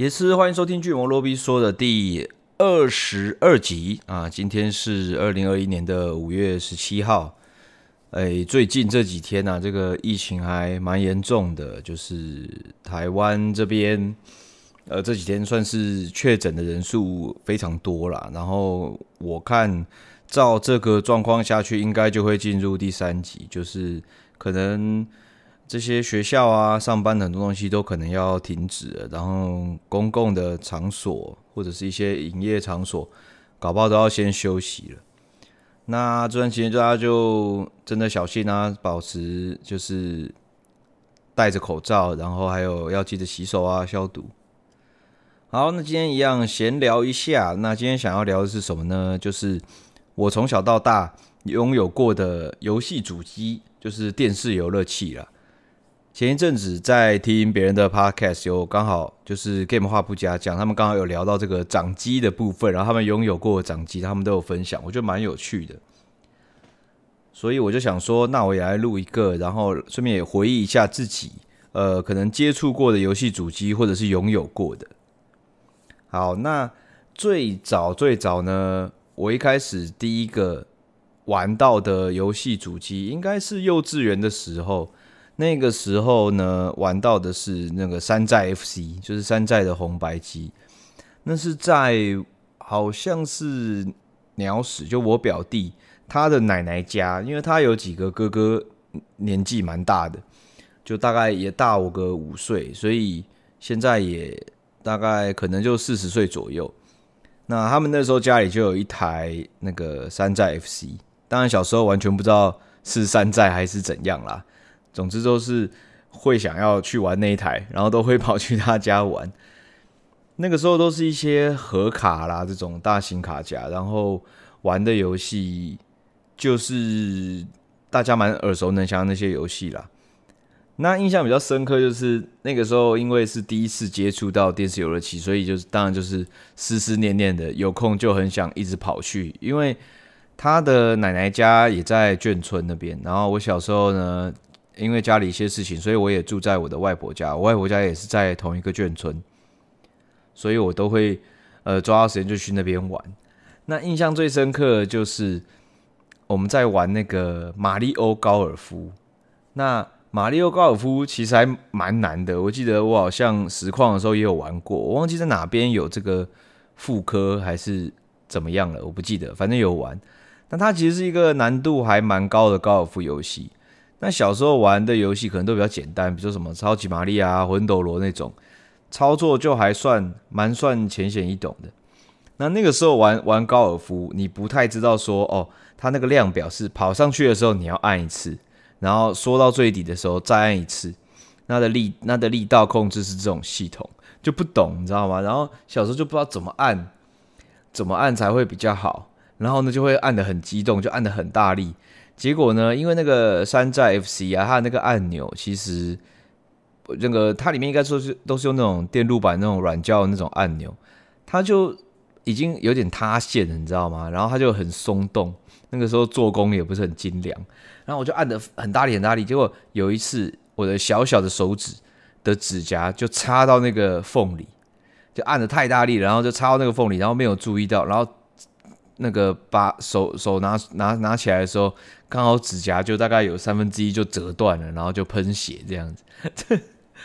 也是欢迎收听《巨魔罗比说》的第二十二集啊！今天是二零二一年的五月十七号。哎，最近这几天呢、啊，这个疫情还蛮严重的，就是台湾这边，呃，这几天算是确诊的人数非常多啦。然后我看照这个状况下去，应该就会进入第三级，就是可能。这些学校啊，上班的很多东西都可能要停止了，然后公共的场所或者是一些营业场所，搞不好都要先休息了。那这段期间，大家就真的小心啊，保持就是戴着口罩，然后还有要记得洗手啊，消毒。好，那今天一样闲聊一下。那今天想要聊的是什么呢？就是我从小到大拥有过的游戏主机，就是电视游乐器了。前一阵子在听别人的 podcast，有刚好就是 Game 话不加讲，他们刚好有聊到这个掌机的部分，然后他们拥有过掌机，他们都有分享，我觉得蛮有趣的。所以我就想说，那我也来录一个，然后顺便也回忆一下自己，呃，可能接触过的游戏主机或者是拥有过的。好，那最早最早呢，我一开始第一个玩到的游戏主机，应该是幼稚园的时候。那个时候呢，玩到的是那个山寨 FC，就是山寨的红白机。那是在好像是鸟屎，就我表弟他的奶奶家，因为他有几个哥哥年纪蛮大的，就大概也大我个五岁，所以现在也大概可能就四十岁左右。那他们那时候家里就有一台那个山寨 FC，当然小时候完全不知道是山寨还是怎样啦。总之都是会想要去玩那一台，然后都会跑去他家玩。那个时候都是一些盒卡啦，这种大型卡夹，然后玩的游戏就是大家蛮耳熟能详那些游戏啦。那印象比较深刻就是那个时候，因为是第一次接触到电视游乐器，所以就是当然就是思思念念的，有空就很想一直跑去，因为他的奶奶家也在眷村那边。然后我小时候呢。因为家里一些事情，所以我也住在我的外婆家。我外婆家也是在同一个眷村，所以我都会呃抓到时间就去那边玩。那印象最深刻的就是我们在玩那个马里欧高尔夫。那马里欧高尔夫其实还蛮难的，我记得我好像实况的时候也有玩过，我忘记在哪边有这个复刻还是怎么样了，我不记得，反正有玩。但它其实是一个难度还蛮高的高尔夫游戏。那小时候玩的游戏可能都比较简单，比如说什么超级玛丽啊、魂斗罗那种，操作就还算蛮算浅显易懂的。那那个时候玩玩高尔夫，你不太知道说哦，它那个量表是跑上去的时候你要按一次，然后缩到最底的时候再按一次，那的力那的力道控制是这种系统，就不懂你知道吗？然后小时候就不知道怎么按，怎么按才会比较好，然后呢就会按得很激动，就按得很大力。结果呢？因为那个山寨 FC 啊，它的那个按钮其实那个它里面应该说是都是用那种电路板那种软胶的那种按钮，它就已经有点塌陷了，你知道吗？然后它就很松动，那个时候做工也不是很精良，然后我就按得很大力很大力，结果有一次我的小小的手指的指甲就插到那个缝里，就按得太大力，然后就插到那个缝里，然后没有注意到，然后。那个把手手拿拿拿起来的时候，刚好指甲就大概有三分之一就折断了，然后就喷血这样子。这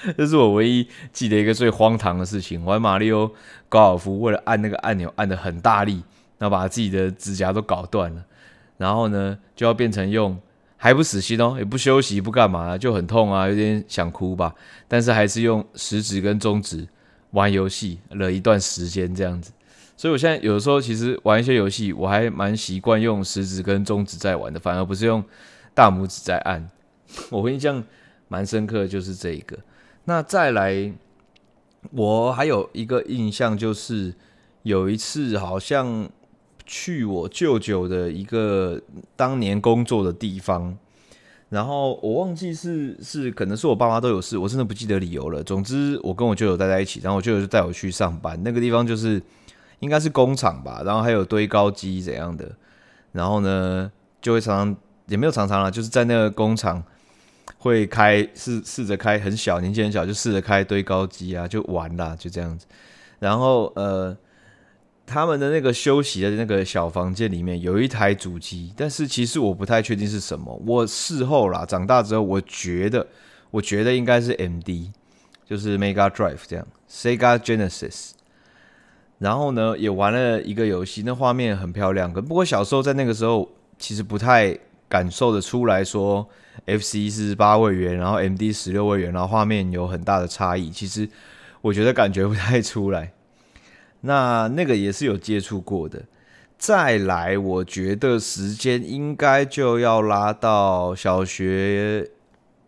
这是我唯一记得一个最荒唐的事情。玩马里奥高尔夫，为了按那个按钮按得很大力，然后把自己的指甲都搞断了。然后呢，就要变成用还不死心哦，也不休息不干嘛，就很痛啊，有点想哭吧。但是还是用食指跟中指玩游戏了一段时间这样子。所以，我现在有的时候其实玩一些游戏，我还蛮习惯用食指跟中指在玩的，反而不是用大拇指在按。我印象蛮深刻的就是这一个。那再来，我还有一个印象就是有一次好像去我舅舅的一个当年工作的地方，然后我忘记是是可能是我爸妈都有事，我真的不记得理由了。总之，我跟我舅舅待在一起，然后我舅舅就带我去上班，那个地方就是。应该是工厂吧，然后还有堆高机怎样的，然后呢就会常常也没有常常啦，就是在那个工厂会开试试着开很小，年纪很小就试着开堆高机啊，就玩啦，就这样子。然后呃，他们的那个休息的那个小房间里面有一台主机，但是其实我不太确定是什么。我事后啦，长大之后，我觉得我觉得应该是 MD，就是 Mega Drive 这样，Sega Genesis。然后呢，也玩了一个游戏，那画面很漂亮。可不过小时候在那个时候，其实不太感受得出来说。FC 是八位元，然后 MD 十六位元，然后画面有很大的差异。其实我觉得感觉不太出来。那那个也是有接触过的。再来，我觉得时间应该就要拉到小学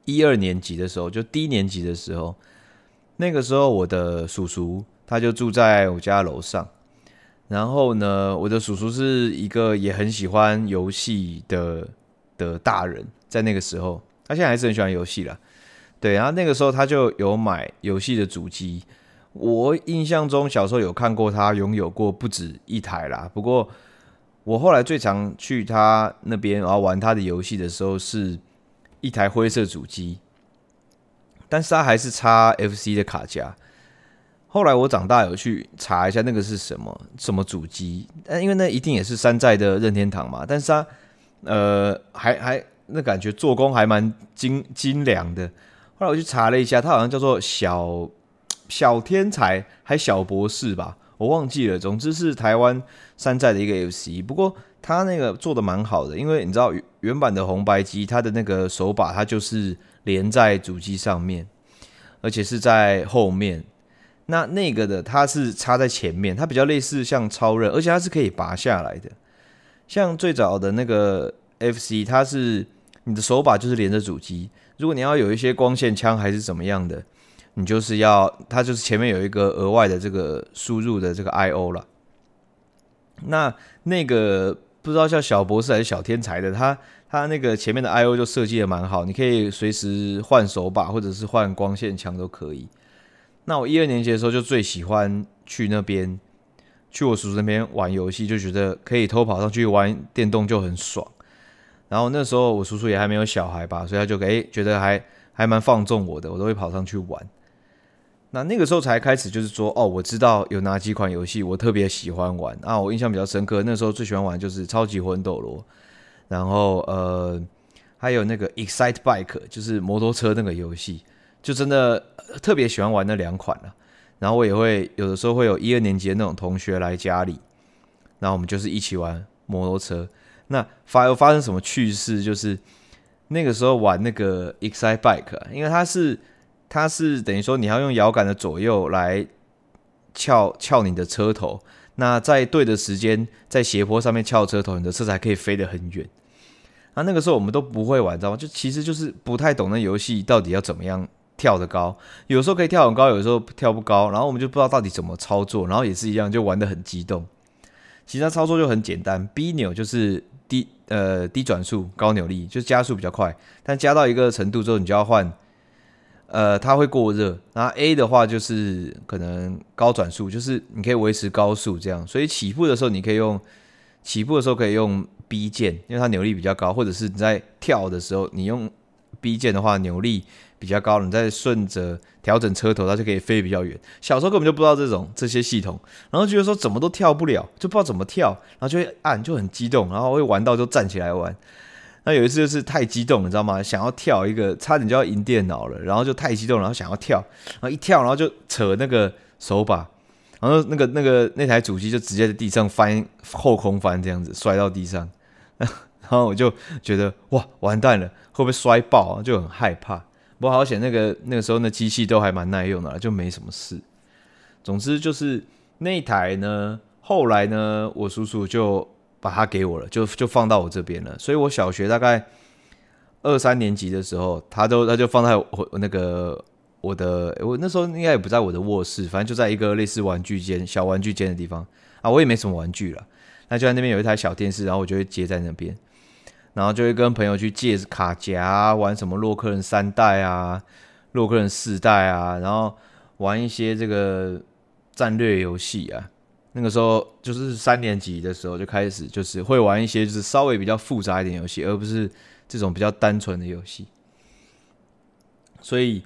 一二年级的时候，就低年级的时候。那个时候我的叔叔他就住在我家楼上。然后呢，我的叔叔是一个也很喜欢游戏的的大人。在那个时候，他现在还是很喜欢游戏啦。对，然后那个时候他就有买游戏的主机。我印象中小时候有看过他拥有过不止一台啦。不过我后来最常去他那边然后玩他的游戏的时候，是一台灰色主机，但是他还是插 FC 的卡夹。后来我长大有去查一下那个是什么什么主机，但因为那一定也是山寨的任天堂嘛，但是它呃还还。那感觉做工还蛮精精良的。后来我去查了一下，它好像叫做小小天才，还小博士吧，我忘记了。总之是台湾山寨的一个 FC。不过它那个做的蛮好的，因为你知道原版的红白机，它的那个手把它就是连在主机上面，而且是在后面。那那个的它是插在前面，它比较类似像超人，而且它是可以拔下来的。像最早的那个 FC，它是。你的手把就是连着主机，如果你要有一些光线枪还是怎么样的，你就是要它就是前面有一个额外的这个输入的这个 I/O 了。那那个不知道叫小博士还是小天才的，他他那个前面的 I/O 就设计的蛮好，你可以随时换手把或者是换光线枪都可以。那我一二年级的时候就最喜欢去那边，去我叔叔那边玩游戏，就觉得可以偷跑上去玩电动就很爽。然后那时候我叔叔也还没有小孩吧，所以他就诶觉得还还蛮放纵我的，我都会跑上去玩。那那个时候才开始就是说，哦，我知道有哪几款游戏我特别喜欢玩啊，我印象比较深刻。那时候最喜欢玩就是超级魂斗罗，然后呃还有那个 Excite Bike，就是摩托车那个游戏，就真的特别喜欢玩那两款了。然后我也会有的时候会有一二年级的那种同学来家里，然后我们就是一起玩摩托车。那发又发生什么趣事？就是那个时候玩那个 Excite Bike，因为它是它是等于说你要用摇杆的左右来翘翘你的车头，那在对的时间在斜坡上面翘车头，你的车才可以飞得很远。那那个时候我们都不会玩，知道吗？就其实就是不太懂那游戏到底要怎么样跳得高，有时候可以跳很高，有时候跳不高，然后我们就不知道到底怎么操作，然后也是一样就玩得很激动。其实它操作就很简单，B 扭就是。低呃低转速高扭力，就是加速比较快，但加到一个程度之后，你就要换，呃，它会过热。然后 A 的话就是可能高转速，就是你可以维持高速这样。所以起步的时候你可以用起步的时候可以用 B 键，因为它扭力比较高，或者是你在跳的时候你用 B 键的话扭力。比较高，你再顺着调整车头，它就可以飞比较远。小时候根本就不知道这种这些系统，然后觉得说怎么都跳不了，就不知道怎么跳，然后就会按，就很激动，然后会玩到就站起来玩。那有一次就是太激动，你知道吗？想要跳一个，差点就要赢电脑了，然后就太激动，然后想要跳，然后一跳，然后就扯那个手把，然后那个那个那台主机就直接在地上翻后空翻这样子摔到地上，然后我就觉得哇完蛋了，会不会摔爆啊？就很害怕。不过好险，那个那个时候那机器都还蛮耐用的，就没什么事。总之就是那一台呢，后来呢，我叔叔就把它给我了，就就放到我这边了。所以我小学大概二三年级的时候，他都他就放在我那个我的我那时候应该也不在我的卧室，反正就在一个类似玩具间、小玩具间的地方啊。我也没什么玩具了，那就在那边有一台小电视，然后我就会接在那边。然后就会跟朋友去借卡夹，玩什么洛克人三代啊、洛克人四代啊，然后玩一些这个战略游戏啊。那个时候就是三年级的时候就开始，就是会玩一些就是稍微比较复杂一点游戏，而不是这种比较单纯的游戏。所以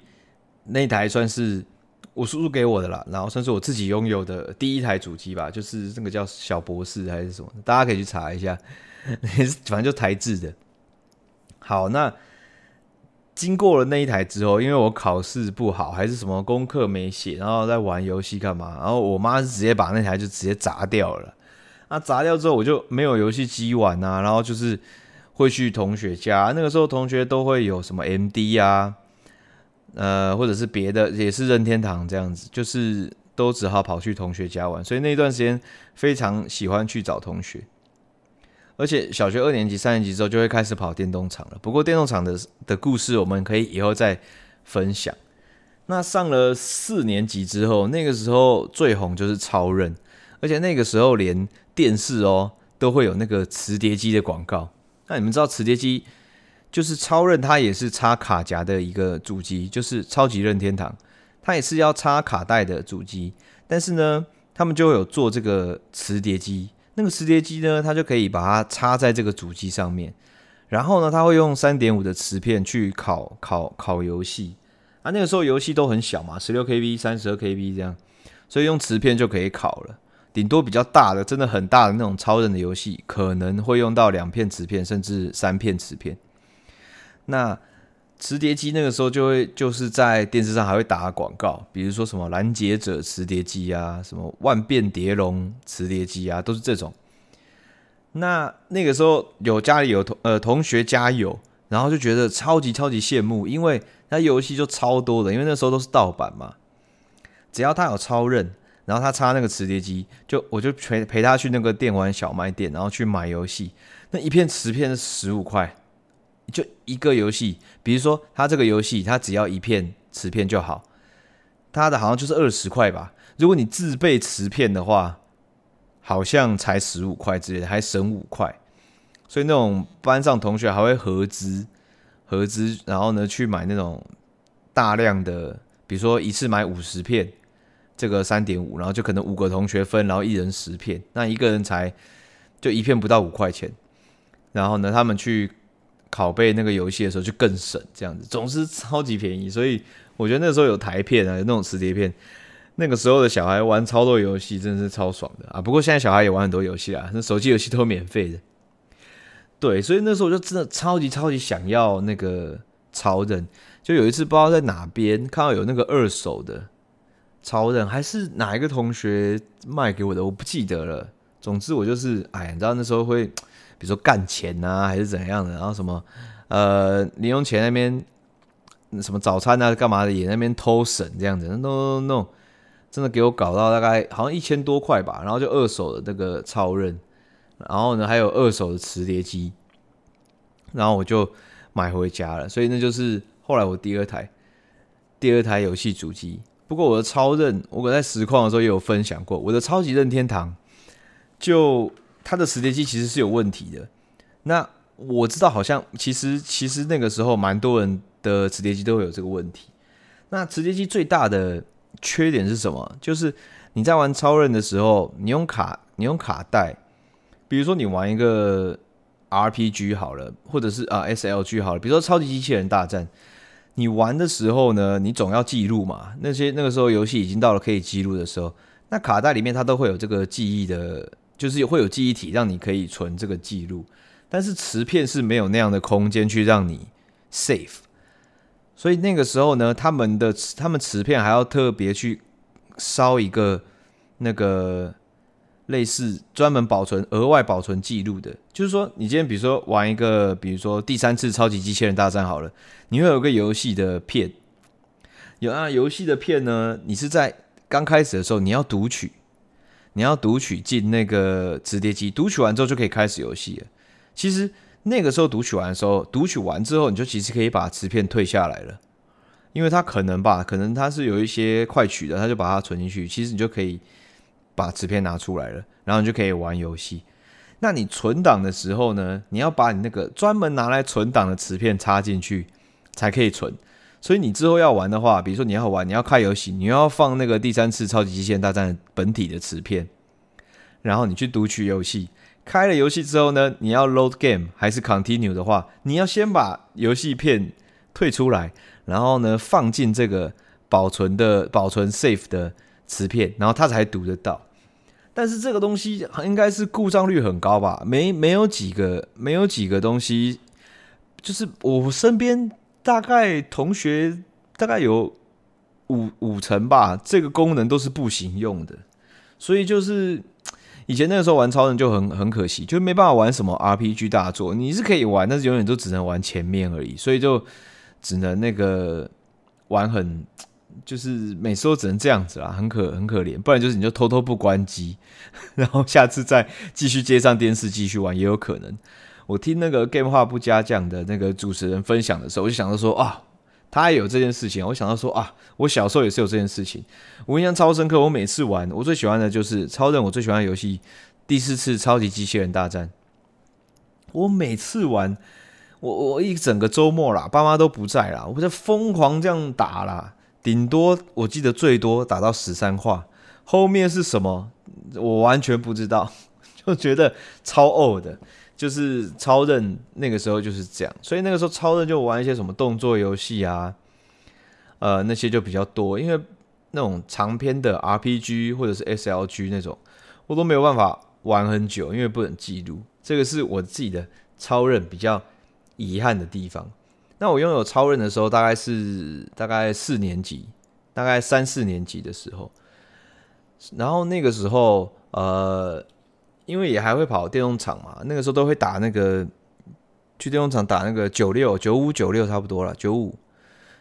那台算是我叔叔给我的啦，然后算是我自己拥有的第一台主机吧，就是那个叫小博士还是什么，大家可以去查一下，反正就台制的。好，那经过了那一台之后，因为我考试不好，还是什么功课没写，然后在玩游戏干嘛，然后我妈是直接把那台就直接砸掉了。那砸掉之后，我就没有游戏机玩啊，然后就是会去同学家，那个时候同学都会有什么 MD 啊。呃，或者是别的，也是任天堂这样子，就是都只好跑去同学家玩，所以那段时间非常喜欢去找同学，而且小学二年级、三年级之后就会开始跑电动场了。不过电动场的的故事我们可以以后再分享。那上了四年级之后，那个时候最红就是超任，而且那个时候连电视哦都会有那个磁碟机的广告。那你们知道磁碟机？就是超任，它也是插卡夹的一个主机，就是超级任天堂，它也是要插卡带的主机。但是呢，他们就会有做这个磁碟机，那个磁碟机呢，它就可以把它插在这个主机上面，然后呢，它会用三点五的磁片去拷拷拷游戏啊。那个时候游戏都很小嘛，十六 KB、三十二 KB 这样，所以用磁片就可以拷了。顶多比较大的，真的很大的那种超人的游戏，可能会用到两片磁片，甚至三片磁片。那磁碟机那个时候就会就是在电视上还会打广告，比如说什么拦截者磁碟机啊，什么万变碟龙磁碟机啊，都是这种。那那个时候有家里有同呃同学家有，然后就觉得超级超级羡慕，因为他游戏就超多的，因为那时候都是盗版嘛。只要他有超任，然后他插那个磁碟机，就我就陪陪他去那个电玩小卖店，然后去买游戏，那一片磁片是十五块。就一个游戏，比如说他这个游戏，他只要一片磁片就好，他的好像就是二十块吧。如果你自备磁片的话，好像才十五块之类的，还省五块。所以那种班上同学还会合资合资，然后呢去买那种大量的，比如说一次买五十片，这个三点五，然后就可能五个同学分，然后一人十片，那一个人才就一片不到五块钱。然后呢，他们去。拷贝那个游戏的时候就更省，这样子总是超级便宜，所以我觉得那时候有台片啊，有那种磁碟片，那个时候的小孩玩超多游戏，真的是超爽的啊！不过现在小孩也玩很多游戏啊，那手机游戏都免费的。对，所以那时候我就真的超级超级想要那个超人，就有一次不知道在哪边看到有那个二手的超人，还是哪一个同学卖给我的，我不记得了。总之我就是，哎，你知道那时候会。比如说干钱、啊，还是怎样的，然后什么呃零用钱那边什么早餐啊干嘛的也那边偷省这样子，no no no，真的给我搞到大概好像一千多块吧，然后就二手的那个超任，然后呢还有二手的磁碟机，然后我就买回家了，所以那就是后来我第二台第二台游戏主机。不过我的超任，我在实况的时候也有分享过，我的超级任天堂就。它的磁碟机其实是有问题的。那我知道，好像其实其实那个时候蛮多人的磁碟机都会有这个问题。那磁碟机最大的缺点是什么？就是你在玩超任的时候，你用卡，你用卡带，比如说你玩一个 RPG 好了，或者是啊 SLG 好了，比如说超级机器人大战，你玩的时候呢，你总要记录嘛。那些那个时候游戏已经到了可以记录的时候，那卡带里面它都会有这个记忆的。就是会有记忆体让你可以存这个记录，但是磁片是没有那样的空间去让你 save，所以那个时候呢，他们的他们磁片还要特别去烧一个那个类似专门保存额外保存记录的，就是说你今天比如说玩一个，比如说第三次超级机器人大战好了，你会有个游戏的片，有啊游戏的片呢，你是在刚开始的时候你要读取。你要读取进那个磁碟机，读取完之后就可以开始游戏了。其实那个时候读取完的时候，读取完之后你就其实可以把磁片退下来了，因为它可能吧，可能它是有一些快取的，它就把它存进去。其实你就可以把磁片拿出来了，然后你就可以玩游戏。那你存档的时候呢，你要把你那个专门拿来存档的磁片插进去才可以存。所以你之后要玩的话，比如说你要玩，你要开游戏，你要放那个第三次超级机器人大战本体的磁片，然后你去读取游戏。开了游戏之后呢，你要 load game 还是 continue 的话，你要先把游戏片退出来，然后呢放进这个保存的保存 safe 的磁片，然后它才读得到。但是这个东西应该是故障率很高吧？没没有几个没有几个东西，就是我身边大概同学大概有五五成吧，这个功能都是不行用的。所以就是以前那个时候玩超人就很很可惜，就没办法玩什么 RPG 大作。你是可以玩，但是永远都只能玩前面而已，所以就只能那个玩很。就是每次都只能这样子啦，很可很可怜。不然就是你就偷偷不关机，然后下次再继续接上电视继续玩也有可能。我听那个 Game 话不加酱的那个主持人分享的时候，我就想到说啊，他也有这件事情。我想到说啊，我小时候也是有这件事情。我印象超深刻，我每次玩，我最喜欢的就是超人。我最喜欢的游戏第四次超级机器人大战。我每次玩，我我一整个周末啦，爸妈都不在啦，我就疯狂这样打啦。顶多我记得最多打到十三话，后面是什么我完全不知道，就觉得超呕的。就是超任那个时候就是这样，所以那个时候超任就玩一些什么动作游戏啊，呃那些就比较多，因为那种长篇的 RPG 或者是 SLG 那种，我都没有办法玩很久，因为不能记录。这个是我自己的超任比较遗憾的地方。那我拥有超任的时候，大概是大概四年级，大概三四年级的时候。然后那个时候，呃，因为也还会跑电动场嘛，那个时候都会打那个去电动场打那个九六九五九六差不多了，九五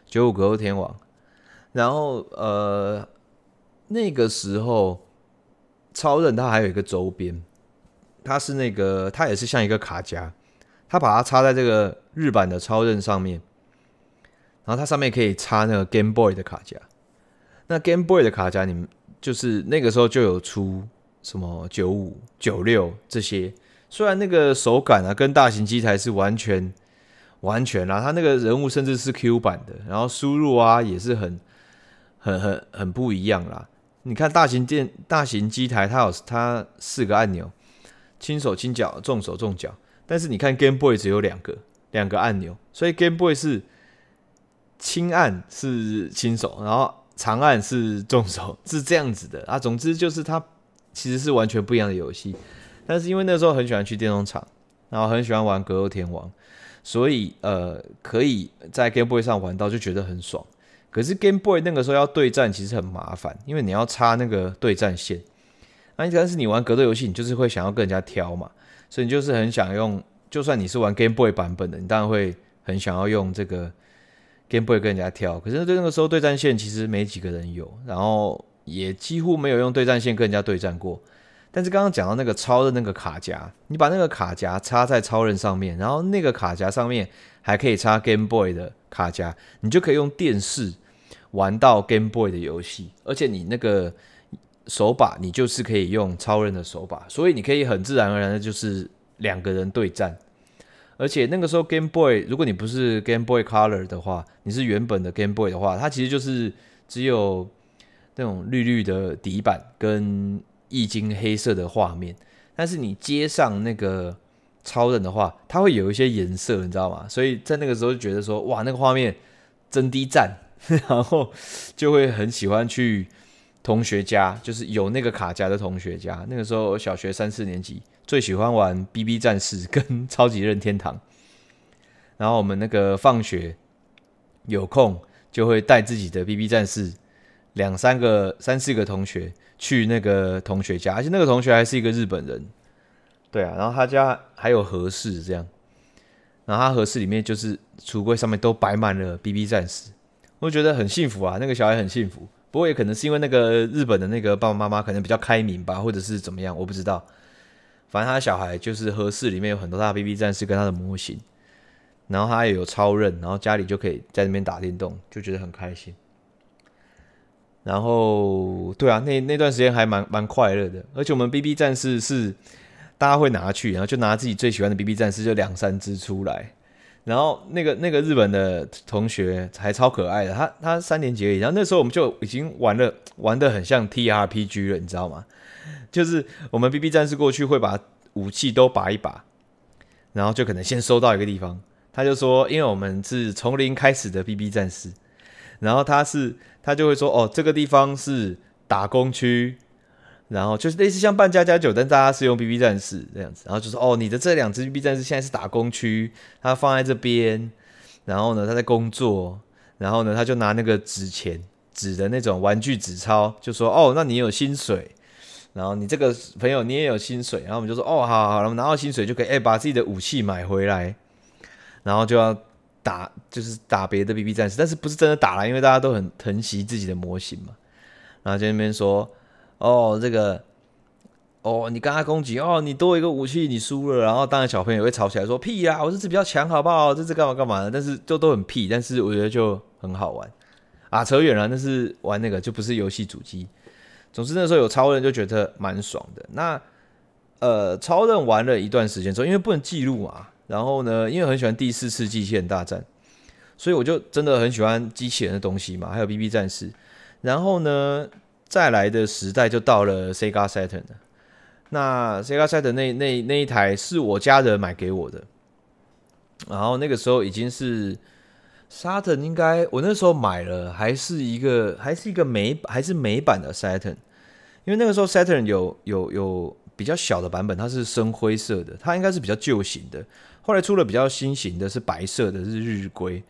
九五格斗天王。然后呃，那个时候超任它还有一个周边，它是那个它也是像一个卡夹。他把它插在这个日版的超任上面，然后它上面可以插那个 Game Boy 的卡夹。那 Game Boy 的卡夹，你们就是那个时候就有出什么九五、九六这些。虽然那个手感啊，跟大型机台是完全完全啦，它那个人物甚至是 Q 版的，然后输入啊也是很很很很不一样啦。你看大型电大型机台，它有它四个按钮，轻手轻脚，重手重脚。但是你看 Game Boy 只有两个两个按钮，所以 Game Boy 是轻按是轻手，然后长按是重手，是这样子的啊。总之就是它其实是完全不一样的游戏。但是因为那时候很喜欢去电动场，然后很喜欢玩格斗天王，所以呃可以在 Game Boy 上玩到就觉得很爽。可是 Game Boy 那个时候要对战其实很麻烦，因为你要插那个对战线。那但是你玩格斗游戏，你就是会想要跟人家挑嘛。所以你就是很想用，就算你是玩 Game Boy 版本的，你当然会很想要用这个 Game Boy 跟人家挑。可是对那个时候对战线其实没几个人有，然后也几乎没有用对战线跟人家对战过。但是刚刚讲到那个超的那个卡夹，你把那个卡夹插在超人上面，然后那个卡夹上面还可以插 Game Boy 的卡夹，你就可以用电视玩到 Game Boy 的游戏，而且你那个。手把你就是可以用超人的手把，所以你可以很自然而然的就是两个人对战。而且那个时候 Game Boy，如果你不是 Game Boy Color 的话，你是原本的 Game Boy 的话，它其实就是只有那种绿绿的底板跟液晶黑色的画面。但是你接上那个超人的话，它会有一些颜色，你知道吗？所以在那个时候就觉得说，哇，那个画面真低赞，然后就会很喜欢去。同学家就是有那个卡夹的同学家，那个时候小学三四年级，最喜欢玩 BB 战士跟超级任天堂。然后我们那个放学有空就会带自己的 BB 战士两三个、三四个同学去那个同学家，而且那个同学还是一个日本人。对啊，然后他家还有和室这样，然后他和室里面就是橱柜上面都摆满了 BB 战士，我觉得很幸福啊，那个小孩很幸福。不过也可能是因为那个日本的那个爸爸妈妈可能比较开明吧，或者是怎么样，我不知道。反正他小孩就是和室里面有很多他的 BB 战士跟他的模型，然后他也有超任，然后家里就可以在那边打电动，就觉得很开心。然后对啊，那那段时间还蛮蛮快乐的，而且我们 BB 战士是大家会拿去，然后就拿自己最喜欢的 BB 战士就两三只出来。然后那个那个日本的同学还超可爱的，他他三年级而已，然后那时候我们就已经玩了玩的很像 TRPG 了，你知道吗？就是我们 BB 战士过去会把武器都拔一拔，然后就可能先收到一个地方，他就说，因为我们是从零开始的 BB 战士，然后他是他就会说，哦，这个地方是打工区，然后就是类似像扮家家酒，但大家是用 BB 战士这样子，然后就说，哦，你的这两只 BB 战士现在是打工区，他放在这边，然后呢，他在工作，然后呢，他就拿那个纸钱纸的那种玩具纸钞，就说，哦，那你有薪水。然后你这个朋友你也有薪水，然后我们就说哦，好好好，然后拿到薪水就可以哎把自己的武器买回来，然后就要打就是打别的 BB 战士，但是不是真的打了，因为大家都很疼惜自己的模型嘛。然后在那边说哦这个哦你跟他攻击哦你多一个武器你输了，然后当然小朋友会吵起来说屁呀我这次比较强好不好？这次干嘛干嘛的？但是就都很屁，但是我觉得就很好玩啊，扯远了，那是玩那个就不是游戏主机。总之那时候有超人就觉得蛮爽的。那呃，超人玩了一段时间之后，因为不能记录嘛，然后呢，因为很喜欢第四次机器人大战，所以我就真的很喜欢机器人的东西嘛，还有 BB 战士。然后呢，再来的时代就到了 Sega Saturn 了。那 Sega Saturn 那那那一台是我家人买给我的，然后那个时候已经是。Saturn 应该我那时候买了，还是一个还是一个美还是美版的 Saturn，因为那个时候 Saturn 有有有比较小的版本，它是深灰色的，它应该是比较旧型的。后来出了比较新型的，是白色的，是日规。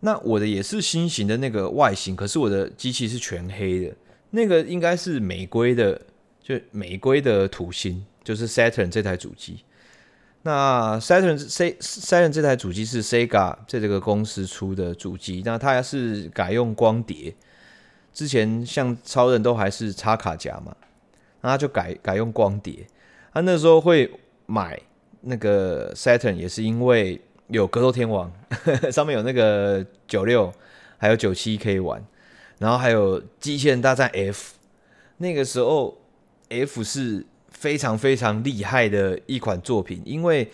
那我的也是新型的那个外形，可是我的机器是全黑的，那个应该是美规的，就美规的土星，就是 Saturn 这台主机。那 Saturn C Saturn 这台主机是 Sega 这这个公司出的主机，那它是改用光碟，之前像超人都还是插卡夹嘛，那他就改改用光碟。他那时候会买那个 Saturn 也是因为有格斗天王，上面有那个九六还有九七可以玩，然后还有机器人大战 F，那个时候 F 是。非常非常厉害的一款作品，因为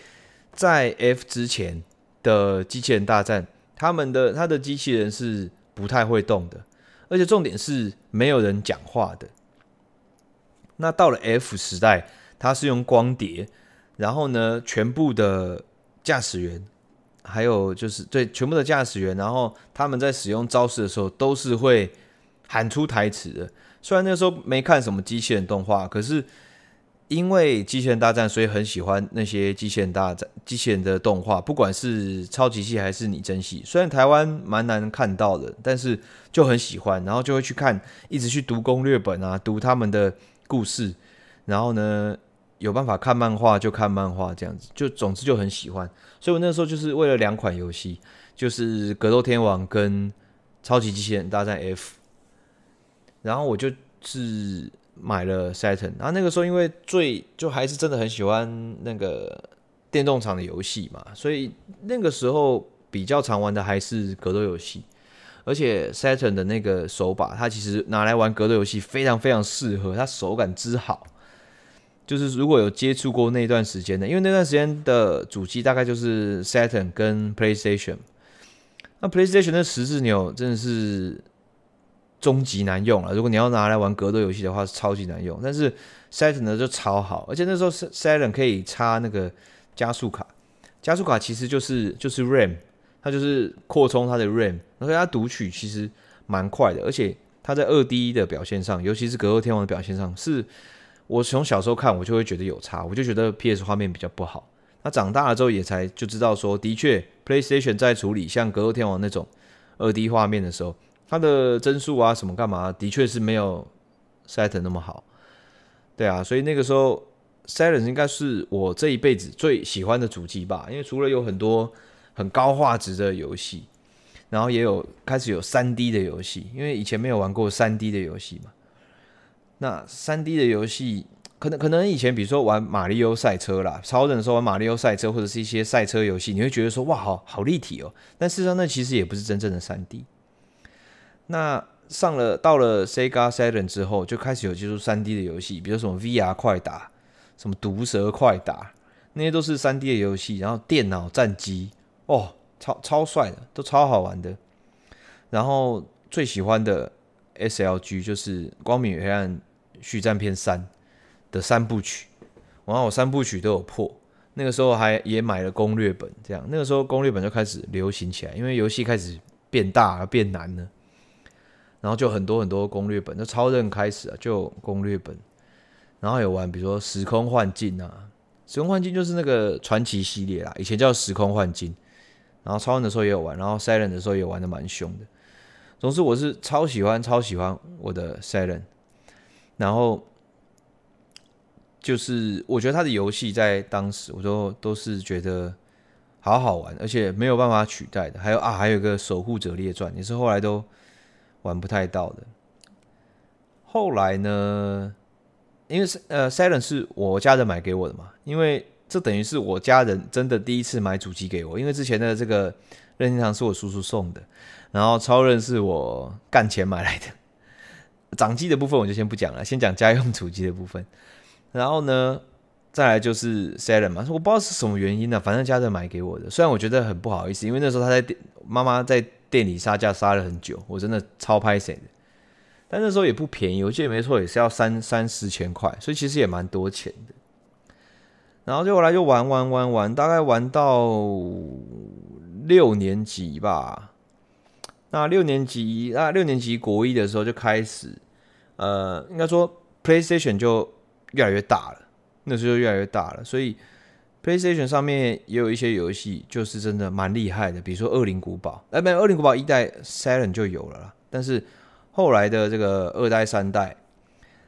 在 F 之前的机器人大战，他们的他的机器人是不太会动的，而且重点是没有人讲话的。那到了 F 时代，它是用光碟，然后呢，全部的驾驶员，还有就是对全部的驾驶员，然后他们在使用招式的时候都是会喊出台词的。虽然那个时候没看什么机器人动画，可是。因为机器人大战，所以很喜欢那些机器人大战、机器人的动画，不管是超级系还是拟真系。虽然台湾蛮难看到的，但是就很喜欢，然后就会去看，一直去读攻略本啊，读他们的故事，然后呢，有办法看漫画就看漫画，这样子，就总之就很喜欢。所以我那时候就是为了两款游戏，就是格斗天王跟超级机器人大战 F，然后我就是。买了 Saturn，然后那个时候因为最就还是真的很喜欢那个电动厂的游戏嘛，所以那个时候比较常玩的还是格斗游戏，而且 Saturn 的那个手把，它其实拿来玩格斗游戏非常非常适合，它手感之好。就是如果有接触过那段时间的，因为那段时间的主机大概就是 Saturn 跟 PlayStation，那 PlayStation 的十字钮真的是。终极难用了，如果你要拿来玩格斗游戏的话，是超级难用。但是 Saturn 呢就超好，而且那时候 Saturn 可以插那个加速卡，加速卡其实就是就是 RAM，它就是扩充它的 RAM，而且它读取其实蛮快的，而且它在二 D 的表现上，尤其是格斗天王的表现上，是我从小时候看我就会觉得有差，我就觉得 PS 画面比较不好。那长大了之后也才就知道说，的确 PlayStation 在处理像格斗天王那种二 D 画面的时候。它的帧数啊，什么干嘛，的确是没有 Saturn 那么好，对啊，所以那个时候 Saturn 应该是我这一辈子最喜欢的主机吧，因为除了有很多很高画质的游戏，然后也有开始有三 D 的游戏，因为以前没有玩过三 D 的游戏嘛。那三 D 的游戏，可能可能以前比如说玩马里奥赛车啦，超人的时候玩马里奥赛车或者是一些赛车游戏，你会觉得说哇，好好立体哦，但事实上那其实也不是真正的三 D。那上了到了 Sega Saturn 之后，就开始有接触 3D 的游戏，比如什么 VR 快打、什么毒蛇快打，那些都是 3D 的游戏。然后电脑战机，哦，超超帅的，都超好玩的。然后最喜欢的 SLG 就是《光明与黑暗续战篇三》的三部曲，然后我三部曲都有破。那个时候还也买了攻略本，这样。那个时候攻略本就开始流行起来，因为游戏开始变大了，变难了，然后就很多很多攻略本，就超任开始啊，就攻略本，然后有玩，比如说时空幻境啊，时空幻境就是那个传奇系列啦，以前叫时空幻境，然后超任的时候也有玩，然后 Silent 的时候也玩的蛮凶的，总之我是超喜欢超喜欢我的 Silent，然后。就是我觉得他的游戏在当时我都都是觉得好好玩，而且没有办法取代的。还有啊，还有一个《守护者列传》也是后来都玩不太到的。后来呢，因为呃，Silent 是我家人买给我的嘛，因为这等于是我家人真的第一次买主机给我，因为之前的这个任天堂是我叔叔送的，然后超任是我干钱买来的。掌机的部分我就先不讲了，先讲家用主机的部分。然后呢，再来就是 Silent 嘛，我不知道是什么原因呢、反正家人买给我的。虽然我觉得很不好意思，因为那时候他在店，妈妈在店里杀价杀了很久，我真的超拍谢的。但那时候也不便宜，我记得没错也是要三三四千块，所以其实也蛮多钱的。然后就后来就玩玩玩玩，大概玩到六年级吧。那六年级啊，六年级国一的时候就开始，呃，应该说 PlayStation 就。越来越大了，那时候就越来越大了，所以 PlayStation 上面也有一些游戏，就是真的蛮厉害的，比如说《恶灵古堡》，哎，没有，《恶灵古堡》一代 Silent 就有了啦，但是后来的这个二代、三代，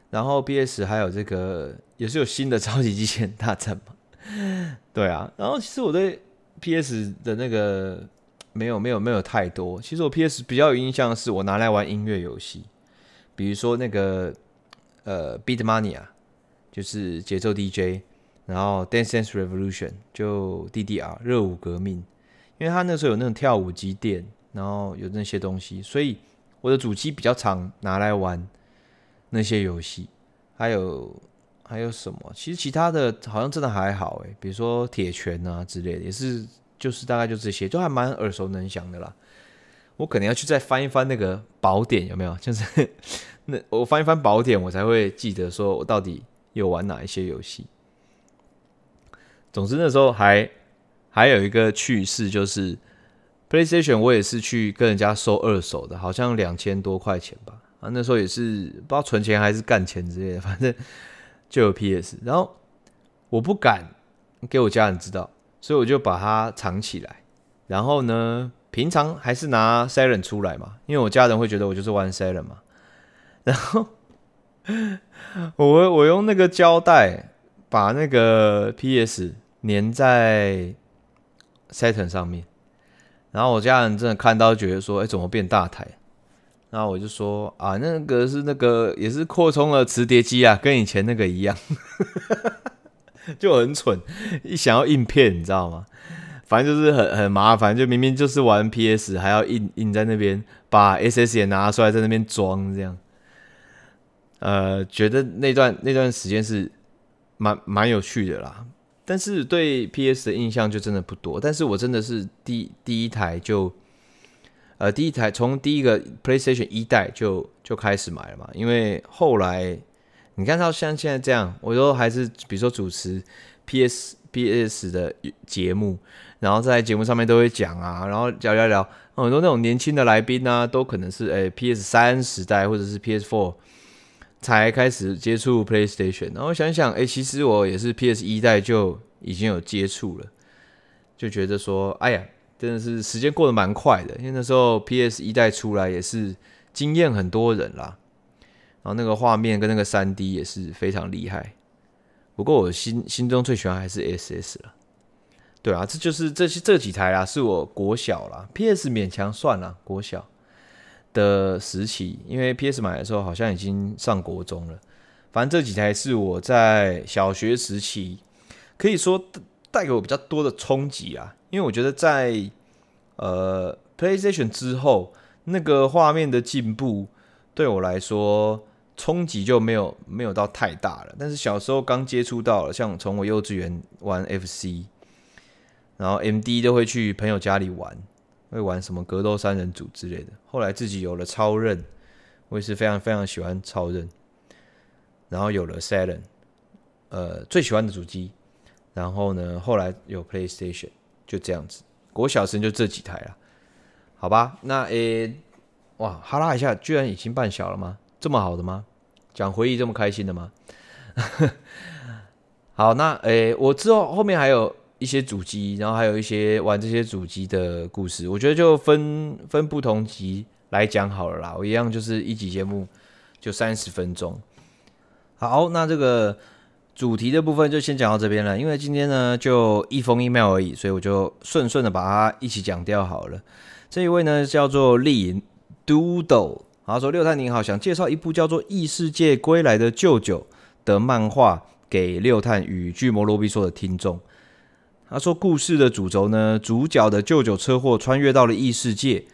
然后 PS 还有这个也是有新的超级机器人大战嘛，对啊，然后其实我对 PS 的那个没有没有没有太多，其实我 PS 比较有印象的是我拿来玩音乐游戏，比如说那个呃 Beatmania。就是节奏 DJ，然后 Dance Dance Revolution 就 DDR 热舞革命，因为他那时候有那种跳舞机店，然后有那些东西，所以我的主机比较常拿来玩那些游戏。还有还有什么？其实其他的好像真的还好诶，比如说铁拳啊之类的，也是就是大概就这些，就还蛮耳熟能详的啦。我可能要去再翻一翻那个宝典，有没有？就是 那我翻一翻宝典，我才会记得说我到底。有玩哪一些游戏？总之那时候还还有一个趣事，就是 PlayStation 我也是去跟人家收二手的，好像两千多块钱吧。啊，那时候也是不知道存钱还是干钱之类的，反正就有 PS。然后我不敢给我家人知道，所以我就把它藏起来。然后呢，平常还是拿 Silent 出来嘛，因为我家人会觉得我就是玩 Silent 嘛。然后。我我用那个胶带把那个 PS 粘在 Saturn 上面，然后我家人真的看到觉得说：“哎、怎么变大台？”然后我就说：“啊，那个是那个也是扩充了磁碟机啊，跟以前那个一样，就很蠢，一想要印片，你知道吗？反正就是很很麻烦，就明明就是玩 PS，还要印印在那边，把 SS 也拿出来在那边装这样。”呃，觉得那段那段时间是蛮蛮有趣的啦，但是对 PS 的印象就真的不多。但是我真的是第第一台就，呃，第一台从第一个 PlayStation 一代就就开始买了嘛，因为后来你看到像现在这样，我都还是比如说主持 PS PS 的节目，然后在节目上面都会讲啊，然后聊聊聊，很多那种年轻的来宾啊，都可能是诶 PS 三时代或者是 PS Four。才开始接触 PlayStation，然后想想，哎、欸，其实我也是 PS 一代就已经有接触了，就觉得说，哎呀，真的是时间过得蛮快的，因为那时候 PS 一代出来也是惊艳很多人啦，然后那个画面跟那个三 D 也是非常厉害。不过我心心中最喜欢还是 SS 了，对啊，这就是这些这几台啊，是我国小啦，PS 勉强算了国小。的时期，因为 PS 买的时候好像已经上国中了。反正这几台是我在小学时期可以说带给我比较多的冲击啊。因为我觉得在呃 PlayStation 之后，那个画面的进步对我来说冲击就没有没有到太大了。但是小时候刚接触到了，像从我幼稚园玩 FC，然后 MD 都会去朋友家里玩。会玩什么格斗三人组之类的。后来自己有了超任，我也是非常非常喜欢超任。然后有了 Silent，呃，最喜欢的主机。然后呢，后来有 PlayStation，就这样子。国小生就这几台了，好吧？那诶，哇，哈拉一下，居然已经半小了吗？这么好的吗？讲回忆这么开心的吗？好，那诶，我之后后面还有一些主机，然后还有一些玩这些主机的故事，我觉得就分分不同集来讲好了啦。我一样就是一集节目就三十分钟。好，那这个。主题的部分就先讲到这边了，因为今天呢就一封 email 而已，所以我就顺顺的把它一起讲掉好了。这一位呢叫做丽 Doodle，他说六探您好，想介绍一部叫做《异世界归来的舅舅》的漫画给六探与巨魔罗比说的听众。他说故事的主轴呢，主角的舅舅车祸穿越到了异世界，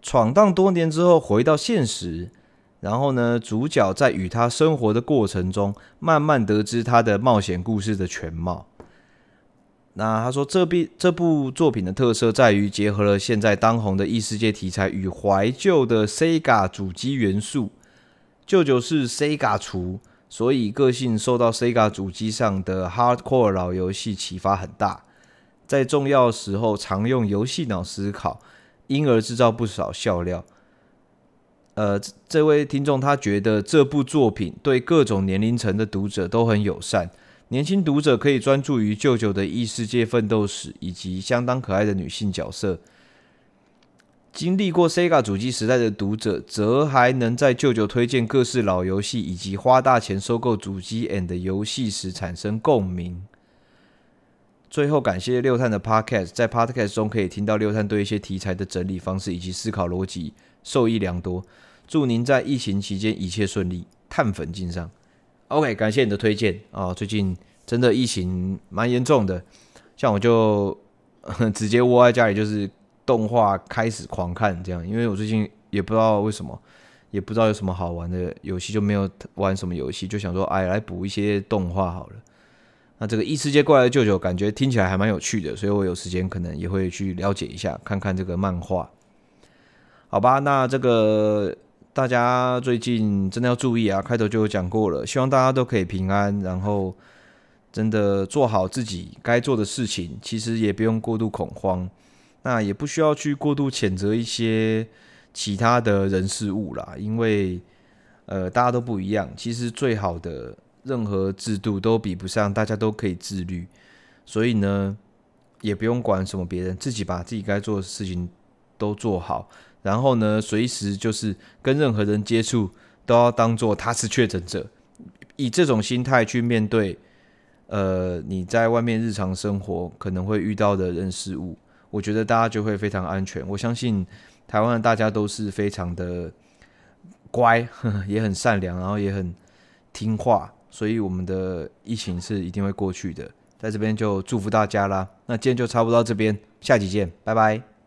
闯荡多年之后回到现实。然后呢，主角在与他生活的过程中，慢慢得知他的冒险故事的全貌。那他说，这部这部作品的特色在于结合了现在当红的异世界题材与怀旧的 Sega 主机元素。舅舅是 Sega 厨，所以个性受到 Sega 主机上的 Hardcore 老游戏启发很大，在重要时候常用游戏脑思考，因而制造不少笑料。呃，这位听众他觉得这部作品对各种年龄层的读者都很友善，年轻读者可以专注于舅舅的异世界奋斗史以及相当可爱的女性角色。经历过 Sega 主机时代的读者，则还能在舅舅推荐各式老游戏以及花大钱收购主机 and 游戏时产生共鸣。最后，感谢六探的 Podcast，在 Podcast 中可以听到六探对一些题材的整理方式以及思考逻辑，受益良多。祝您在疫情期间一切顺利，碳粉敬上。OK，感谢你的推荐啊！最近真的疫情蛮严重的，像我就 直接窝在家里，就是动画开始狂看这样。因为我最近也不知道为什么，也不知道有什么好玩的游戏，就没有玩什么游戏，就想说哎，来补一些动画好了。那这个异世界过来的舅舅，感觉听起来还蛮有趣的，所以我有时间可能也会去了解一下，看看这个漫画。好吧，那这个。大家最近真的要注意啊！开头就有讲过了，希望大家都可以平安，然后真的做好自己该做的事情。其实也不用过度恐慌，那也不需要去过度谴责一些其他的人事物啦，因为呃大家都不一样。其实最好的任何制度都比不上大家都可以自律，所以呢也不用管什么别人，自己把自己该做的事情都做好。然后呢，随时就是跟任何人接触，都要当做他是确诊者，以这种心态去面对，呃，你在外面日常生活可能会遇到的人事物，我觉得大家就会非常安全。我相信台湾的大家都是非常的乖，也很善良，然后也很听话，所以我们的疫情是一定会过去的。在这边就祝福大家啦。那今天就差不多到这边，下集见，拜拜。